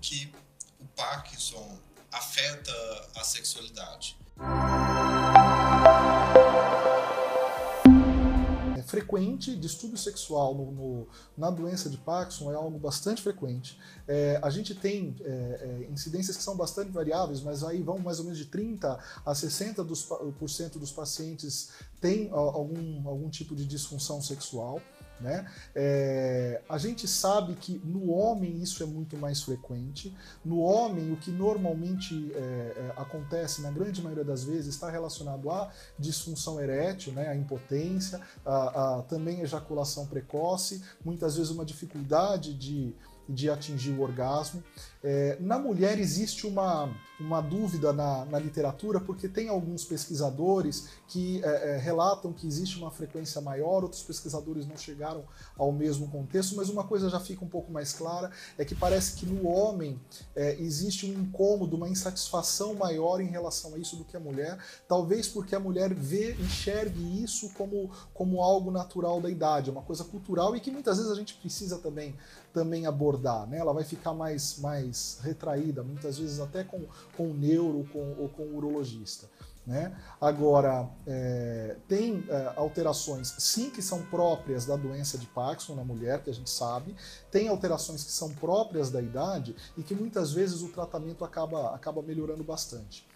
que o Parkinson afeta a sexualidade? É frequente, distúrbio sexual no, no, na doença de Parkinson é algo bastante frequente. É, a gente tem é, é, incidências que são bastante variáveis, mas aí vão mais ou menos de 30 a 60% dos, por cento dos pacientes têm algum, algum tipo de disfunção sexual. Né? É, a gente sabe que no homem isso é muito mais frequente. No homem, o que normalmente é, é, acontece, na grande maioria das vezes, está relacionado à disfunção erétil, né? à impotência, a, a também ejaculação precoce, muitas vezes uma dificuldade de de atingir o orgasmo. É, na mulher existe uma, uma dúvida na, na literatura, porque tem alguns pesquisadores que é, é, relatam que existe uma frequência maior, outros pesquisadores não chegaram ao mesmo contexto, mas uma coisa já fica um pouco mais clara, é que parece que no homem é, existe um incômodo, uma insatisfação maior em relação a isso do que a mulher, talvez porque a mulher vê, enxergue isso como, como algo natural da idade, uma coisa cultural e que muitas vezes a gente precisa também também abordar, né? Ela vai ficar mais, mais retraída, muitas vezes até com, com o neuro com, ou com o urologista. Né? Agora, é, tem é, alterações, sim, que são próprias da doença de Parkinson na mulher, que a gente sabe, tem alterações que são próprias da idade e que muitas vezes o tratamento acaba, acaba melhorando bastante.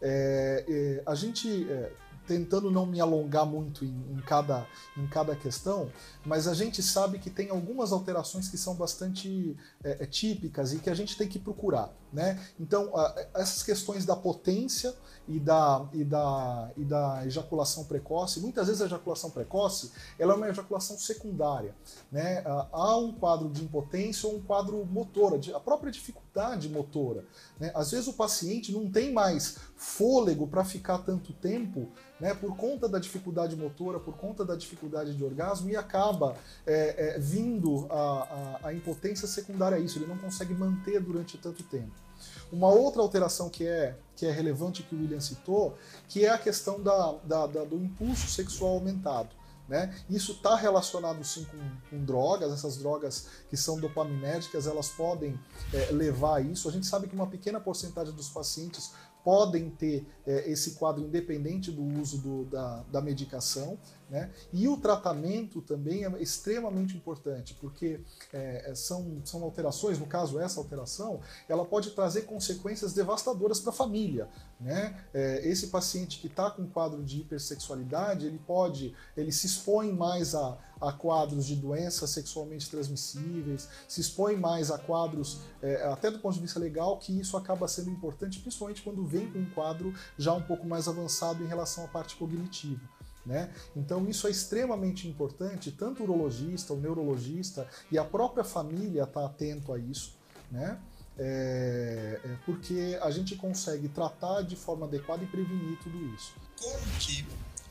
É, é a gente é, tentando não me alongar muito em, em, cada, em cada questão, mas a gente sabe que tem algumas alterações que são bastante é, é, típicas e que a gente tem que procurar. Né? Então, essas questões da potência e da, e, da, e da ejaculação precoce, muitas vezes a ejaculação precoce ela é uma ejaculação secundária. Né? Há um quadro de impotência ou um quadro motora, a própria dificuldade motora. Né? Às vezes o paciente não tem mais fôlego para ficar tanto tempo né, por conta da dificuldade motora, por conta da dificuldade de orgasmo, e acaba é, é, vindo a, a, a impotência secundária a isso, ele não consegue manter durante tanto tempo. Uma outra alteração que é, que é relevante que o William citou, que é a questão da, da, da do impulso sexual aumentado. Né? Isso está relacionado sim com, com, drogas, essas drogas que são dopaminérgicas, elas podem é, levar a isso. A gente sabe que uma pequena porcentagem dos pacientes podem ter é, esse quadro independente do uso do, da, da medicação. Né? E o tratamento também é extremamente importante, porque é, são, são alterações, no caso essa alteração, ela pode trazer consequências devastadoras para a família. Né? É, esse paciente que está com quadro de hipersexualidade, ele pode, ele se expõe mais a, a quadros de doenças sexualmente transmissíveis, se expõe mais a quadros, é, até do ponto de vista legal, que isso acaba sendo importante, principalmente quando vem com um quadro já um pouco mais avançado em relação à parte cognitiva. Né? Então isso é extremamente importante, tanto o urologista, o neurologista e a própria família estar tá atento a isso, né? É, é porque a gente consegue tratar de forma adequada e prevenir tudo isso. Como que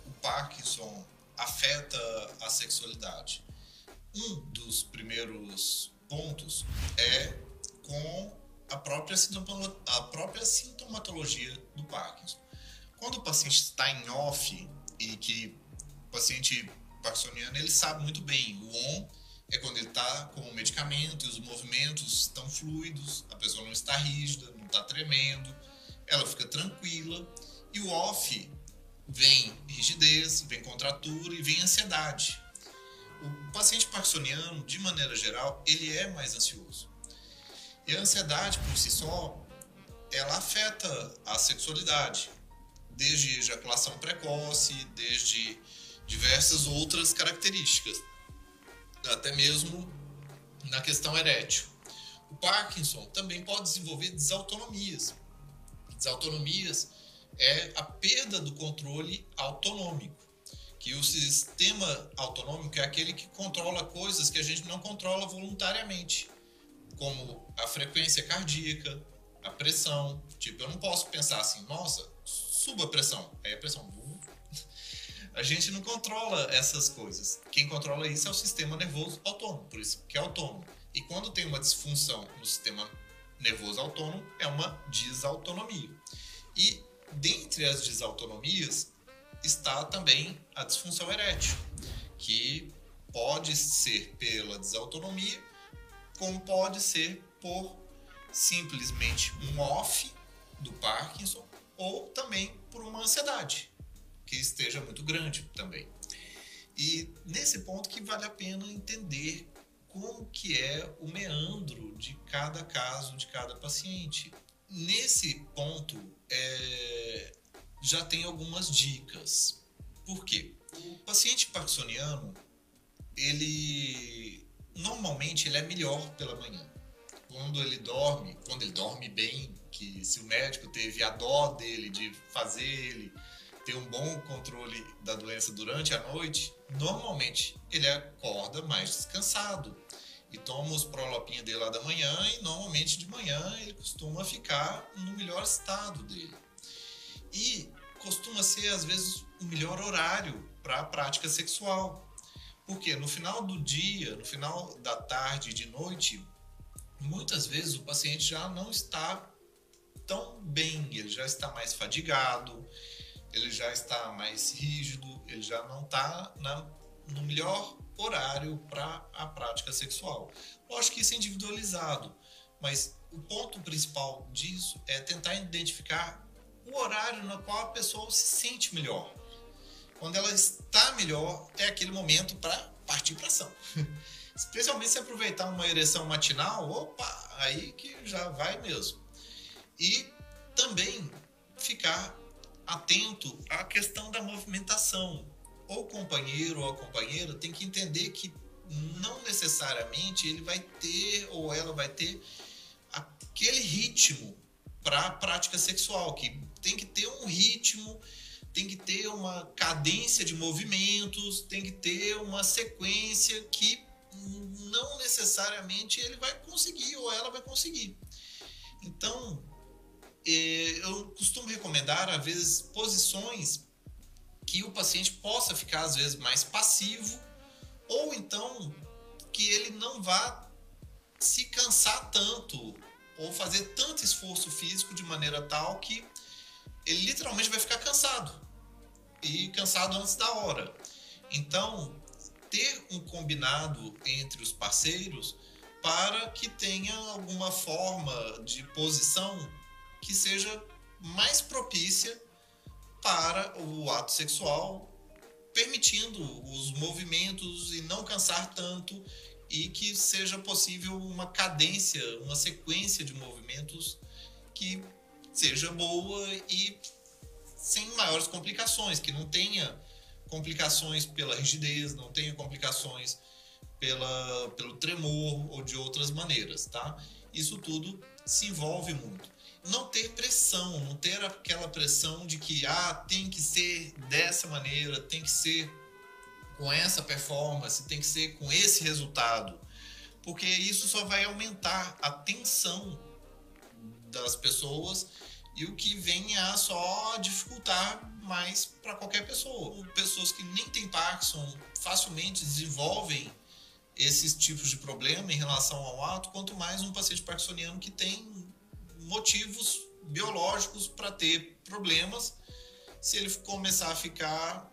o Parkinson afeta a sexualidade? Um dos primeiros pontos é com a própria, a própria sintomatologia do Parkinson. Quando o paciente está em off, e que o paciente parkinsoniano ele sabe muito bem. O on é quando ele está com o medicamento e os movimentos estão fluidos, a pessoa não está rígida, não está tremendo, ela fica tranquila. E o off vem rigidez, vem contratura e vem ansiedade. O paciente parkinsoniano, de maneira geral, ele é mais ansioso. E a ansiedade por si só, ela afeta a sexualidade desde ejaculação precoce, desde diversas outras características, até mesmo na questão erétil. O Parkinson também pode desenvolver desautonomias. Desautonomias é a perda do controle autonômico, que o sistema autonômico é aquele que controla coisas que a gente não controla voluntariamente, como a frequência cardíaca, a pressão. Tipo, eu não posso pensar assim, nossa, suba a pressão. Aí a pressão. A gente não controla essas coisas. Quem controla isso é o sistema nervoso autônomo, por isso que é autônomo. E quando tem uma disfunção no sistema nervoso autônomo, é uma desautonomia. E dentre as desautonomias está também a disfunção erétil, que pode ser pela desautonomia, como pode ser por simplesmente um off do Parkinson ou também por uma ansiedade que esteja muito grande também. E nesse ponto que vale a pena entender como que é o meandro de cada caso, de cada paciente. Nesse ponto, é, já tem algumas dicas. Por quê? O paciente parkinsoniano, ele normalmente ele é melhor pela manhã. Quando ele dorme, quando ele dorme bem, que se o médico teve a dó dele de fazer ele ter um bom controle da doença durante a noite, normalmente ele acorda mais descansado e toma os prolopinhos dele lá da manhã e normalmente de manhã ele costuma ficar no melhor estado dele. E costuma ser às vezes o melhor horário para a prática sexual. Porque no final do dia, no final da tarde e de noite, muitas vezes o paciente já não está tão bem, ele já está mais fadigado, ele já está mais rígido, ele já não está no melhor horário para a prática sexual. Lógico que isso é individualizado, mas o ponto principal disso é tentar identificar o horário no qual a pessoa se sente melhor. Quando ela está melhor, é aquele momento para partir para ação. Especialmente se aproveitar uma ereção matinal, opa, aí que já vai mesmo. E também ficar atento à questão da movimentação. O companheiro ou a companheira tem que entender que não necessariamente ele vai ter ou ela vai ter aquele ritmo para a prática sexual, que tem que ter um ritmo, tem que ter uma cadência de movimentos, tem que ter uma sequência que não necessariamente ele vai conseguir ou ela vai conseguir. Então, é, eu costumo recomendar, às vezes, posições que o paciente possa ficar, às vezes, mais passivo, ou então que ele não vá se cansar tanto, ou fazer tanto esforço físico de maneira tal que ele literalmente vai ficar cansado, e cansado antes da hora. Então, ter um combinado entre os parceiros para que tenha alguma forma de posição que seja mais propícia para o ato sexual, permitindo os movimentos e não cansar tanto e que seja possível uma cadência, uma sequência de movimentos que seja boa e sem maiores complicações, que não tenha complicações pela rigidez, não tenha complicações pela, pelo tremor ou de outras maneiras, tá? Isso tudo se envolve muito não ter pressão, não ter aquela pressão de que ah, tem que ser dessa maneira, tem que ser com essa performance, tem que ser com esse resultado, porque isso só vai aumentar a tensão das pessoas e o que vem a só dificultar mais para qualquer pessoa. Pessoas que nem têm Parkinson facilmente desenvolvem esses tipos de problema em relação ao ato, quanto mais um paciente parkinsoniano que tem motivos biológicos para ter problemas se ele começar a ficar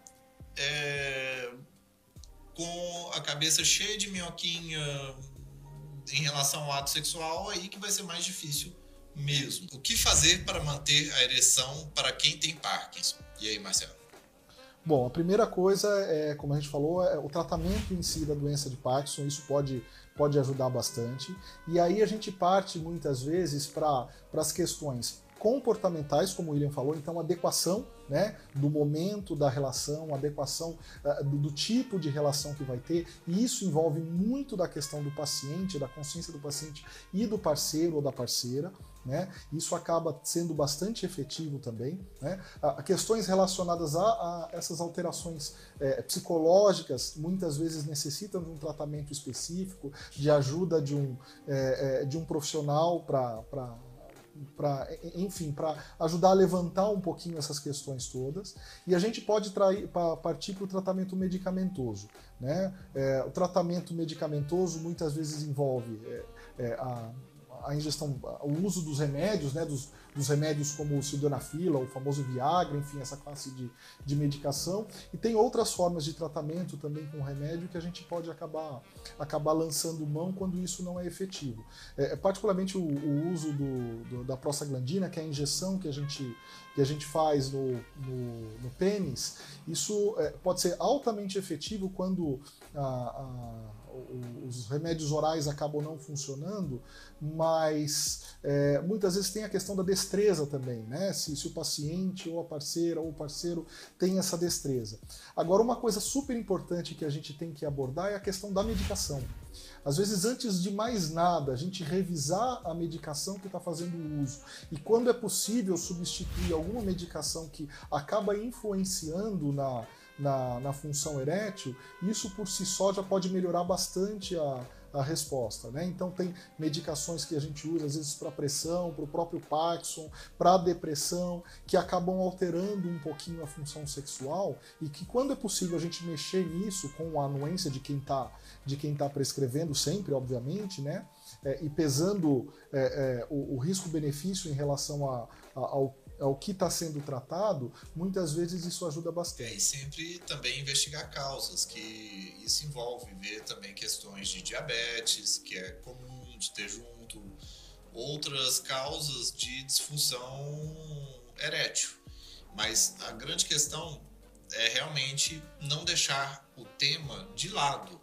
é, com a cabeça cheia de minhoquinha em relação ao ato sexual, aí que vai ser mais difícil mesmo. O que fazer para manter a ereção para quem tem Parkinson? E aí, Marcelo? Bom, a primeira coisa é, como a gente falou, é o tratamento em si da doença de Parkinson. Isso pode pode ajudar bastante. E aí a gente parte muitas vezes para as questões comportamentais, como o William falou, então adequação né, do momento da relação, adequação uh, do, do, tipo de relação que vai ter, e isso envolve muito da questão do paciente, da consciência do paciente e do parceiro ou da parceira. Né? Isso acaba sendo bastante efetivo também. Né? A, questões relacionadas a, a essas alterações é, psicológicas muitas vezes necessitam de um tratamento específico, de ajuda de um, é, é, de um profissional para para enfim para ajudar a levantar um pouquinho essas questões todas. E a gente pode trair, pra, partir para o tratamento medicamentoso né? É, o tratamento medicamentoso muitas vezes envolve é, é, a a ingestão, o uso dos remédios, né, dos, dos remédios como o sildenafila, o famoso Viagra, enfim, essa classe de, de medicação. E tem outras formas de tratamento também com remédio que a gente pode acabar, acabar lançando mão quando isso não é efetivo. É, é particularmente o, o uso do, do, da prostaglandina, que é a injeção que a gente, que a gente faz no, no, no pênis, isso é, pode ser altamente efetivo quando a, a os remédios orais acabam não funcionando, mas é, muitas vezes tem a questão da destreza também, né? Se, se, o paciente ou a parceira ou o parceiro tem essa destreza. Agora, uma coisa super importante que a gente tem que abordar é a questão da medicação. Às vezes, antes de mais nada, a gente revisar a medicação que está fazendo uso e, quando é possível, substituir alguma medicação que acaba influenciando na na, na função erétil, isso por si só já pode melhorar bastante a, a resposta. Né? Então tem medicações que a gente usa às vezes para pressão, para o próprio Parkinson, para depressão, que acabam alterando um pouquinho a função sexual e que quando é possível a gente mexer nisso com a anuência de quem está de quem está prescrevendo sempre, obviamente, né? É, e pesando é, é, o, o risco-benefício em relação a, a, ao ao que está sendo tratado, muitas vezes isso ajuda bastante. É, e sempre também investigar causas, que isso envolve ver também questões de diabetes, que é comum de ter junto, outras causas de disfunção erétil. Mas a grande questão é realmente não deixar o tema de lado.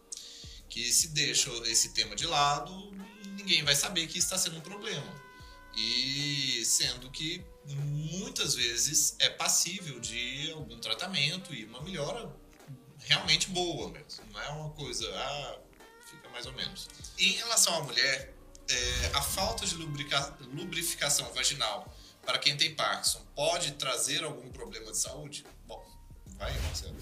Que se deixa esse tema de lado, ninguém vai saber que está sendo um problema. E sendo que muitas vezes é passível de algum tratamento e uma melhora realmente boa mesmo. Não é uma coisa, ah, fica mais ou menos. Em relação à mulher, é, a falta de lubrificação vaginal para quem tem Parkinson pode trazer algum problema de saúde? Bom, vai, Marcelo.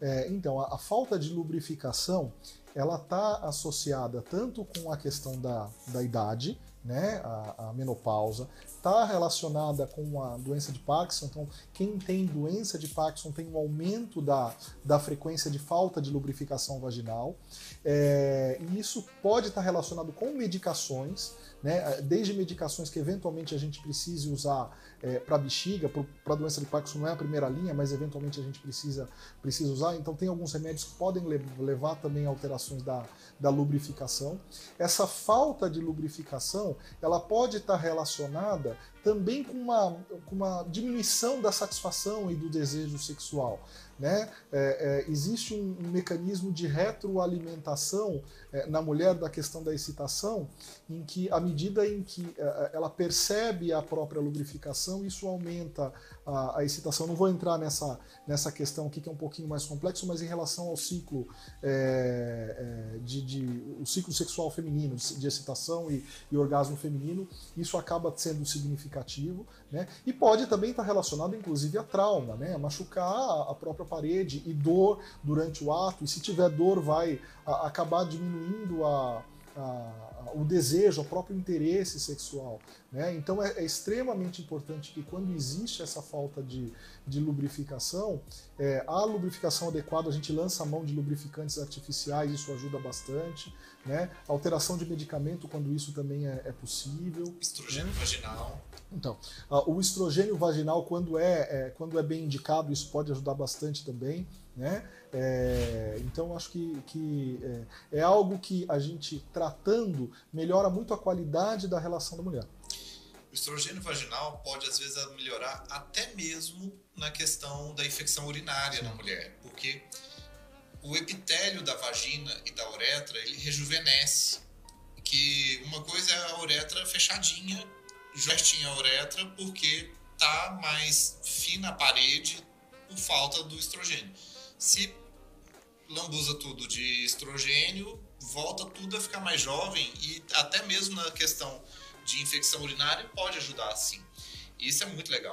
É, então, a, a, falta de lubrificação ela está associada tanto com a questão da, da idade, né, a, a menopausa, está relacionada com a doença de Parkinson. Então, quem tem doença de Parkinson tem um aumento da, da frequência de falta de lubrificação vaginal. É, e isso pode estar relacionado com medicações, né, desde medicações que eventualmente a gente precise usar é, para bexiga, para doença de Parkinson não é a primeira linha, mas eventualmente a gente precisa, precisa usar. Então, tem alguns remédios que podem levar também a alterações da, da lubrificação. Essa falta de lubrificação ela pode estar relacionada também com uma, com uma diminuição da satisfação e do desejo sexual. Né? É, é, existe um, mecanismo de retroalimentação é, na mulher da questão da excitação, em que, à medida em que é, é, ela percebe a própria lubrificação, isso aumenta a, a, excitação. Não vou entrar nessa, nessa questão aqui, que é um pouquinho mais complexo, mas em relação ao ciclo, é, de, de, o ciclo sexual feminino, de, de excitação e, e orgasmo feminino, isso acaba sendo significativo. Né? E pode também estar relacionado, inclusive, a trauma, né? a machucar a própria parede e dor durante o ato, e se tiver dor, vai acabar diminuindo a, a, o desejo, o próprio interesse sexual. Né? Então é, é, extremamente importante que quando existe essa falta de, de lubrificação, é, a lubrificação adequada, a gente lança a mão de lubrificantes artificiais, isso ajuda bastante. Né? Alteração de medicamento, quando isso também é, é possível. Estrogênio né? vaginal. Então, o estrogênio vaginal, quando é, é, quando é bem indicado, isso pode ajudar bastante também. Né? É, então, acho que, que é, é, algo que a gente tratando melhora muito a qualidade da relação da mulher. O estrogênio vaginal pode, às vezes, melhorar até mesmo na questão da infecção urinária Sim. na mulher, porque o epitélio da vagina e da uretra ele rejuvenesce. Que uma coisa é a uretra fechadinha já tinha a uretra porque tá mais fina a parede por falta do estrogênio. Se lambuza tudo de estrogênio, volta tudo a ficar mais jovem e até mesmo na questão de infecção urinária pode ajudar sim. Isso é muito legal.